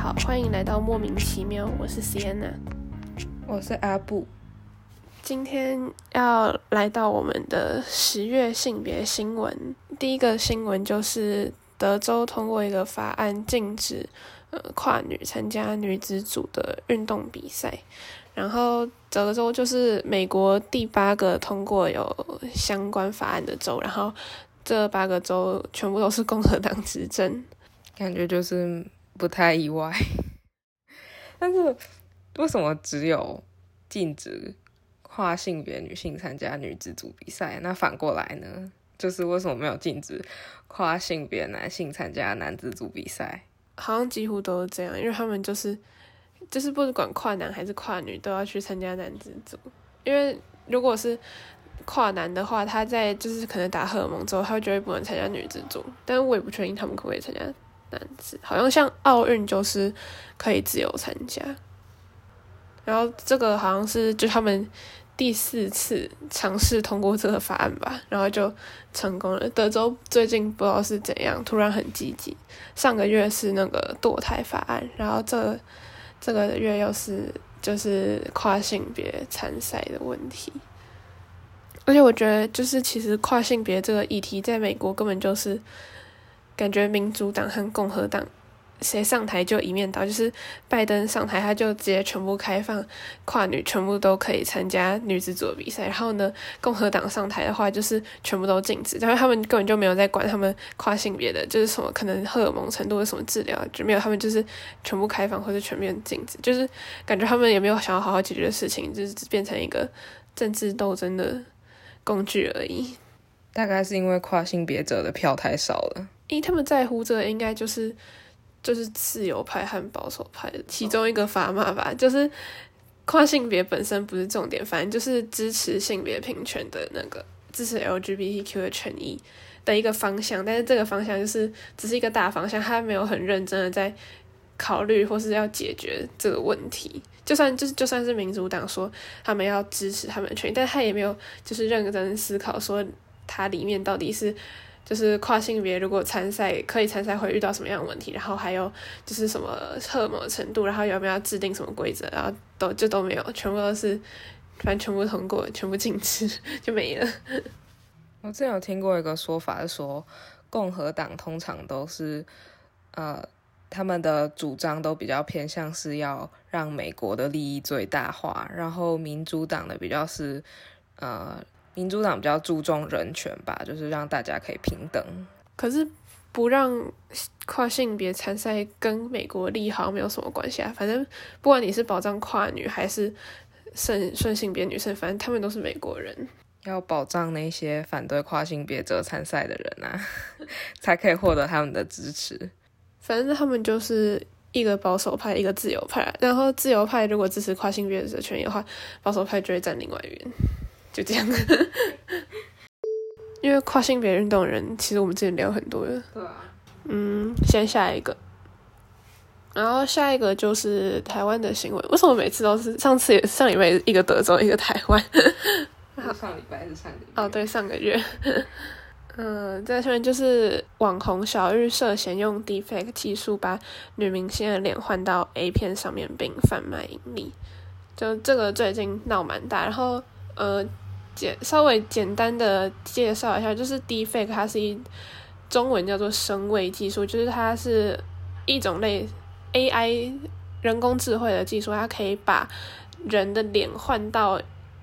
好，欢迎来到莫名其妙，我是 Sienna，我是阿布。今天要来到我们的十月性别新闻，第一个新闻就是德州通过一个法案，禁止呃跨女参加女子组的运动比赛。然后德州就是美国第八个通过有相关法案的州，然后这八个州全部都是共和党执政，感觉就是不太意外。但是为什么只有禁止？跨性别女性参加女子组比赛，那反过来呢？就是为什么没有禁止跨性别男性参加男子组比赛？好像几乎都是这样，因为他们就是就是不管跨男还是跨女都要去参加男子组。因为如果是跨男的话，他在就是可能打荷尔蒙之后，他就会不能参加女子组。但是我也不确定他们可不可以参加男子。好像像奥运就是可以自由参加。然后这个好像是就他们。第四次尝试通过这个法案吧，然后就成功了。德州最近不知道是怎样，突然很积极。上个月是那个堕胎法案，然后这这个月又是就是跨性别参赛的问题。而且我觉得，就是其实跨性别这个议题，在美国根本就是感觉民主党和共和党。谁上台就一面倒，就是拜登上台，他就直接全部开放跨女，全部都可以参加女子组的比赛。然后呢，共和党上台的话，就是全部都禁止，因为他们根本就没有在管他们跨性别的，就是什么可能荷尔蒙程度的什么治疗，就没有，他们就是全部开放或者全面禁止，就是感觉他们也没有想要好好解决的事情，就是变成一个政治斗争的工具而已。大概是因为跨性别者的票太少了，因他们在乎这个，应该就是。就是自由派和保守派其中一个砝码吧，就是跨性别本身不是重点，反正就是支持性别平权的那个，支持 LGBTQ 的权益的一个方向。但是这个方向就是只是一个大方向，他没有很认真的在考虑或是要解决这个问题。就算就是就算是民主党说他们要支持他们的权益，但他也没有就是认真思考说它里面到底是。就是跨性别如果参赛可以参赛会遇到什么样的问题，然后还有就是什么特某程度，然后有没有要制定什么规则，然后都就都没有，全部都是反正全部通过，全部禁止就没了。我之前有听过一个说法，是说共和党通常都是呃他们的主张都比较偏向是要让美国的利益最大化，然后民主党的比较是呃。民主党比较注重人权吧，就是让大家可以平等。可是不让跨性别参赛跟美国利益好像没有什么关系啊。反正不管你是保障跨女还是顺顺性别女生，反正他们都是美国人。要保障那些反对跨性别者参赛的人啊，才可以获得他们的支持。反正他们就是一个保守派，一个自由派。然后自由派如果支持跨性别者权益的话，保守派就会站另外一边。就这样，因为跨性别运动人，其实我们之前聊很多了。对啊。嗯，先下一个，然后下一个就是台湾的新闻。为什么每次都是上次也上礼拜一个德州，一个台湾？上礼拜是上礼拜。哦，对，上个月。嗯，在下面就是网红小玉涉嫌用 defect 技术把女明星的脸换到 A 片上面并贩卖盈利，就这个最近闹蛮大，然后呃。简稍微简单的介绍一下，就是 Deepfake，它是一中文叫做声位技术，就是它是一种类 AI 人工智慧的技术，它可以把人的脸换到。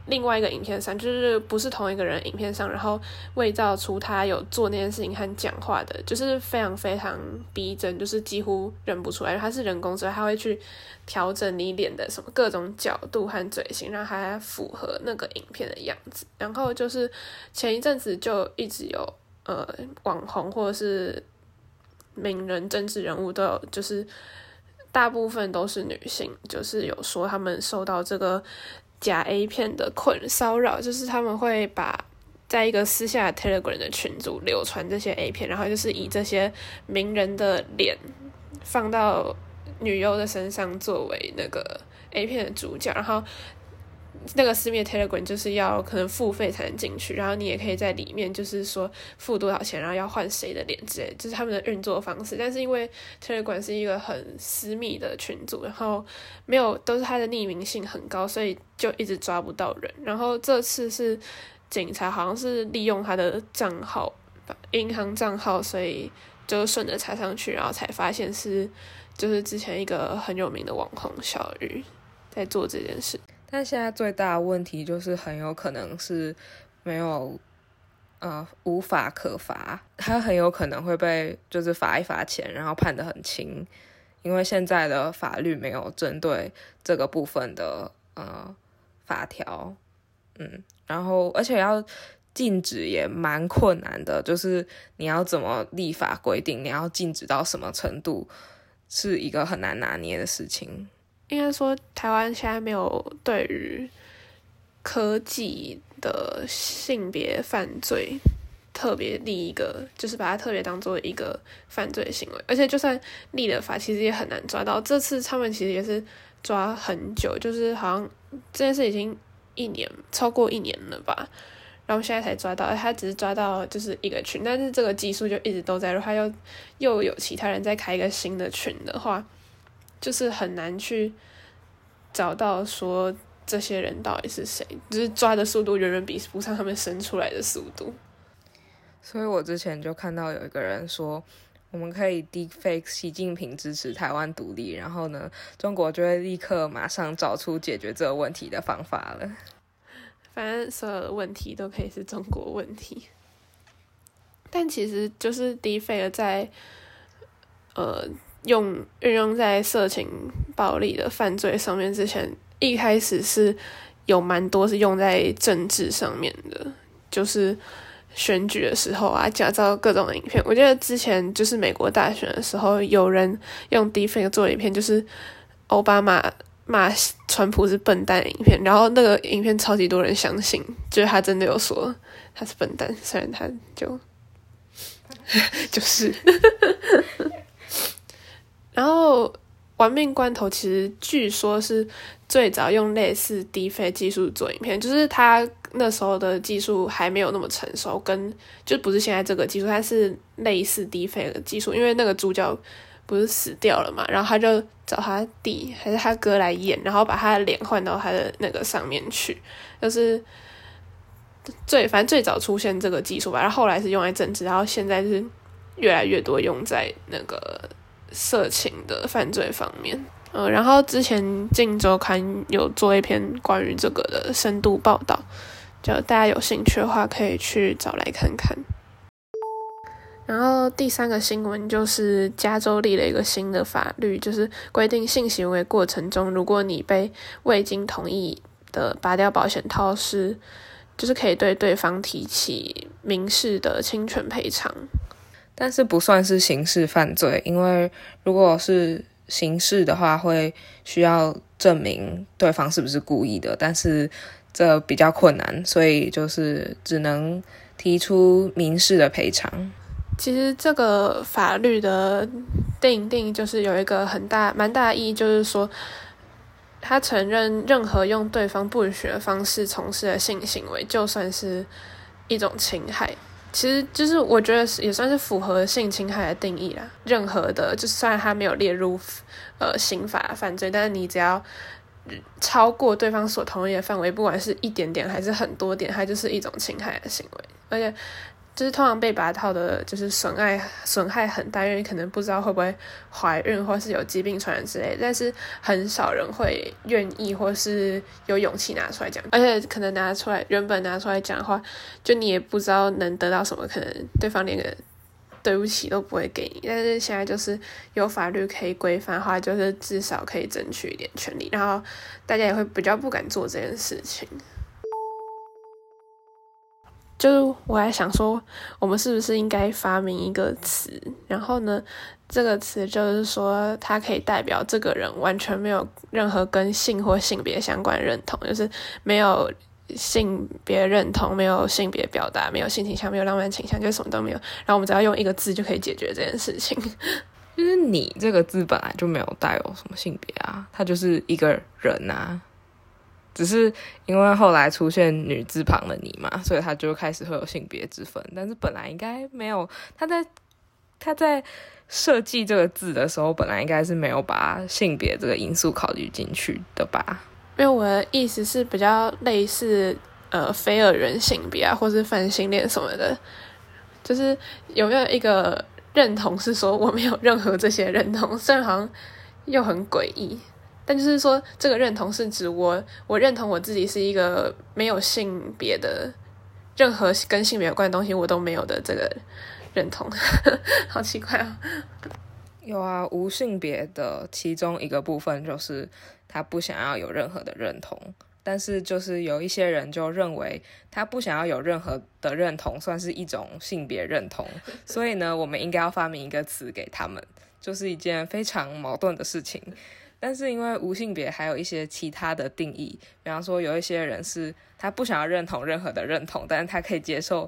另外一个影片上，就是不是同一个人影片上，然后伪造出他有做那件事情和讲话的，就是非常非常逼真，就是几乎认不出来。他是人工所以，他会去调整你脸的什么各种角度和嘴型，让它符合那个影片的样子。然后就是前一阵子就一直有呃网红或者是名人、政治人物都有，就是大部分都是女性，就是有说他们受到这个。假 A 片的困骚扰，就是他们会把在一个私下 Telegram 的群组流传这些 A 片，然后就是以这些名人的脸放到女优的身上作为那个 A 片的主角，然后那个私密 Telegram 就是要可能付费才能进去，然后你也可以在里面就是说付多少钱，然后要换谁的脸之类，就是他们的运作方式。但是因为 Telegram 是一个很私密的群组，然后没有都是它的匿名性很高，所以就一直抓不到人。然后这次是警察好像是利用他的账号，银行账号，所以就顺着查上去，然后才发现是就是之前一个很有名的网红小鱼在做这件事。但现在最大的问题就是很有可能是没有呃无法可罚，他很有可能会被就是罚一罚钱，然后判的很轻，因为现在的法律没有针对这个部分的呃法条，嗯，然后而且要禁止也蛮困难的，就是你要怎么立法规定，你要禁止到什么程度，是一个很难拿捏的事情。应该说，台湾现在没有对于科技的性别犯罪特别立一个，就是把它特别当做一个犯罪行为。而且，就算立了法，其实也很难抓到。这次他们其实也是抓很久，就是好像这件事已经一年超过一年了吧，然后现在才抓到。他只是抓到就是一个群，但是这个技术就一直都在。如果他又又有其他人再开一个新的群的话。就是很难去找到说这些人到底是谁，就是抓的速度远远比不上他们生出来的速度。所以我之前就看到有一个人说，我们可以 deepfake 习近平支持台湾独立，然后呢，中国就会立刻马上找出解决这个问题的方法了。反正所有的问题都可以是中国问题，但其实就是 deepfake 在呃。用运用在色情暴力的犯罪上面之前，一开始是有蛮多是用在政治上面的，就是选举的时候啊，假造各种影片。我记得之前就是美国大选的时候，有人用 defake 做影片，就是奥巴马骂川普是笨蛋影片，然后那个影片超级多人相信，就是他真的有说他是笨蛋，虽然他就 就是。然后，玩命关头其实据说是最早用类似低费技术做影片，就是他那时候的技术还没有那么成熟，跟就不是现在这个技术，它是类似低费的技术。因为那个主角不是死掉了嘛，然后他就找他弟还是他哥来演，然后把他的脸换到他的那个上面去，就是最反正最早出现这个技术吧。然后后来是用来政治，然后现在是越来越多用在那个。色情的犯罪方面，嗯，然后之前《镜周刊》有做一篇关于这个的深度报道，就大家有兴趣的话可以去找来看看。然后第三个新闻就是加州立了一个新的法律，就是规定性行为过程中，如果你被未经同意的拔掉保险套，是就是可以对对方提起民事的侵权赔偿。但是不算是刑事犯罪，因为如果是刑事的话，会需要证明对方是不是故意的，但是这比较困难，所以就是只能提出民事的赔偿。其实这个法律的定定就是有一个很大蛮大意义，就是说他承认任何用对方不允许的方式从事的性行为，就算是一种侵害。其实就是我觉得也算是符合性侵害的定义啦。任何的，就算他没有列入呃刑法犯罪，但是你只要超过对方所同意的范围，不管是一点点还是很多点，它就是一种侵害的行为，而且。就是通常被拔套的，就是损害损害很大，因为可能不知道会不会怀孕，或是有疾病传染之类。但是很少人会愿意，或是有勇气拿出来讲。而且可能拿出来，原本拿出来讲的话，就你也不知道能得到什么，可能对方连个对不起都不会给你。但是现在就是有法律可以规范的话，就是至少可以争取一点权利，然后大家也会比较不敢做这件事情。就是我还想说，我们是不是应该发明一个词？然后呢，这个词就是说，它可以代表这个人完全没有任何跟性或性别相关认同，就是没有性别认同，没有性别表达，没有性倾向，没有浪漫倾向，就什么都没有。然后我们只要用一个字就可以解决这件事情。就是“你”这个字本来就没有带有什么性别啊，它就是一个人啊。只是因为后来出现女字旁的你嘛，所以他就开始会有性别之分。但是本来应该没有，他在他在设计这个字的时候，本来应该是没有把性别这个因素考虑进去的吧？因为我的意思是比较类似呃非二元性别啊，或是泛性恋什么的，就是有没有一个认同是说我没有任何这些认同，虽然好像又很诡异。但就是说，这个认同是指我，我认同我自己是一个没有性别的，任何跟性别有关的东西我都没有的这个认同，好奇怪啊！有啊，无性别的其中一个部分就是他不想要有任何的认同，但是就是有一些人就认为他不想要有任何的认同算是一种性别认同，所以呢，我们应该要发明一个词给他们，就是一件非常矛盾的事情。但是因为无性别还有一些其他的定义，比方说有一些人是他不想要认同任何的认同，但是他可以接受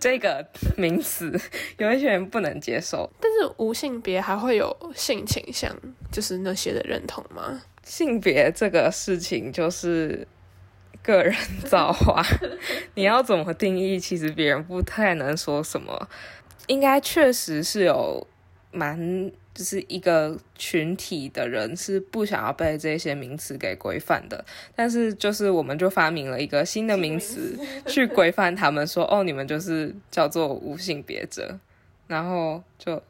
这个名词；有一些人不能接受。但是无性别还会有性倾向，就是那些的认同吗？性别这个事情就是个人造化，你要怎么定义，其实别人不太能说什么。应该确实是有蛮。就是一个群体的人是不想要被这些名词给规范的，但是就是我们就发明了一个新的名词去规范他们，说哦，你们就是叫做无性别者，然后就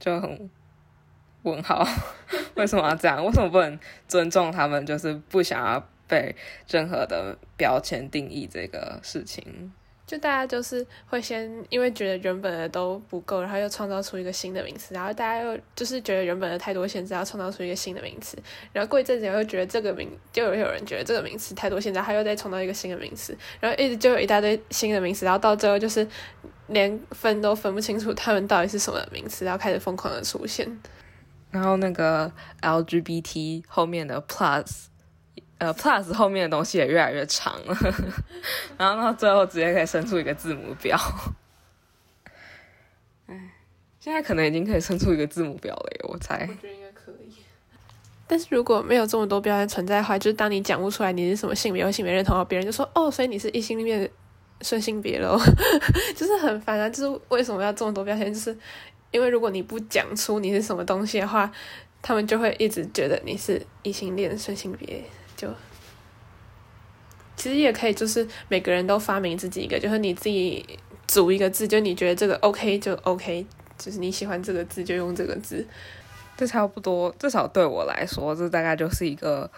就很问号，为什么要这样？为什么不能尊重他们？就是不想要被任何的标签定义这个事情。就大家就是会先因为觉得原本的都不够，然后又创造出一个新的名词，然后大家又就是觉得原本的太多限制，要创造出一个新的名词，然后过一阵子又觉得这个名，就有有人觉得这个名词太多限制，他又再创造一个新的名词，然后一直就有一大堆新的名词，然后到最后就是连分都分不清楚他们到底是什么名词，然后开始疯狂的出现，然后那个 LGBT 后面的 Plus。呃，plus 后面的东西也越来越长了，然后到最后直接可以生出一个字母表。哎，现在可能已经可以生出一个字母表了，我猜。我觉得应该可以。但是如果没有这么多标签存在的话，就是当你讲不出来你是什么性别或性别认同后，别人就说哦，所以你是异性恋顺性别喽，就是很烦啊！就是为什么要这么多标签？就是因为如果你不讲出你是什么东西的话，他们就会一直觉得你是异性恋顺性别。就其实也可以，就是每个人都发明自己一个，就是你自己组一个字，就你觉得这个 OK 就 OK，就是你喜欢这个字就用这个字，这差不多。至少对我来说，这大概就是一个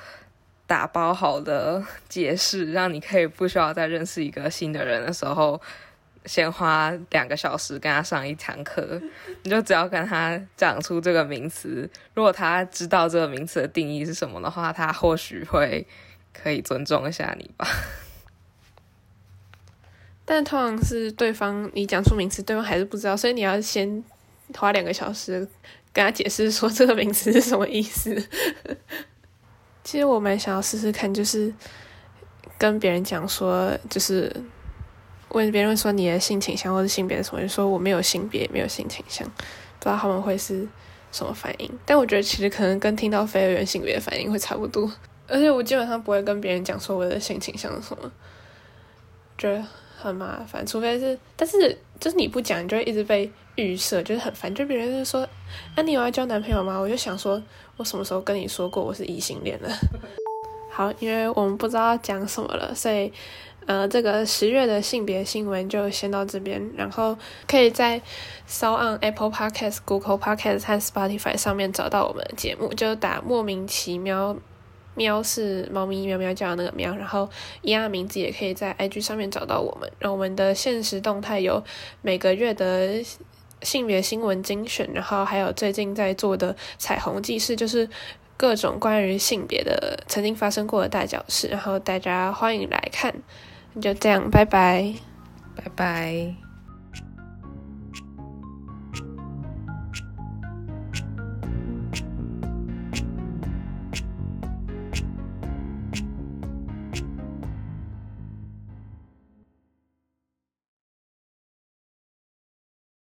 打包好的解释，让你可以不需要再认识一个新的人的时候。先花两个小时跟他上一堂课，你就只要跟他讲出这个名词。如果他知道这个名词的定义是什么的话，他或许会可以尊重一下你吧。但通常是对方你讲出名词，对方还是不知道，所以你要先花两个小时跟他解释说这个名词是什么意思。其实我蛮想要试试看，就是跟别人讲说，就是。问别人说你的性倾向或者性别什么，就说我没有性别，没有性倾向，不知道他们会是什么反应。但我觉得其实可能跟听到非二元性别的反应会差不多。而且我基本上不会跟别人讲说我的性倾向是什么，觉得很麻烦。除非是，但是就是你不讲，你就会一直被预设，就是很烦。就别人就说：“啊，你有要交男朋友吗？”我就想说，我什么时候跟你说过我是异性恋了？好，因为我们不知道讲什么了，所以。呃，这个十月的性别新闻就先到这边，然后可以在 s on Apple Podcast、Google Podcast 和 Spotify 上面找到我们的节目，就打莫名其妙喵是猫咪喵喵叫的那个喵，然后一样的名字也可以在 IG 上面找到我们。然后我们的现实动态有每个月的性别新闻精选，然后还有最近在做的彩虹记事，就是各种关于性别的曾经发生过的大小事，然后大家欢迎来看。就这样，拜拜，拜拜。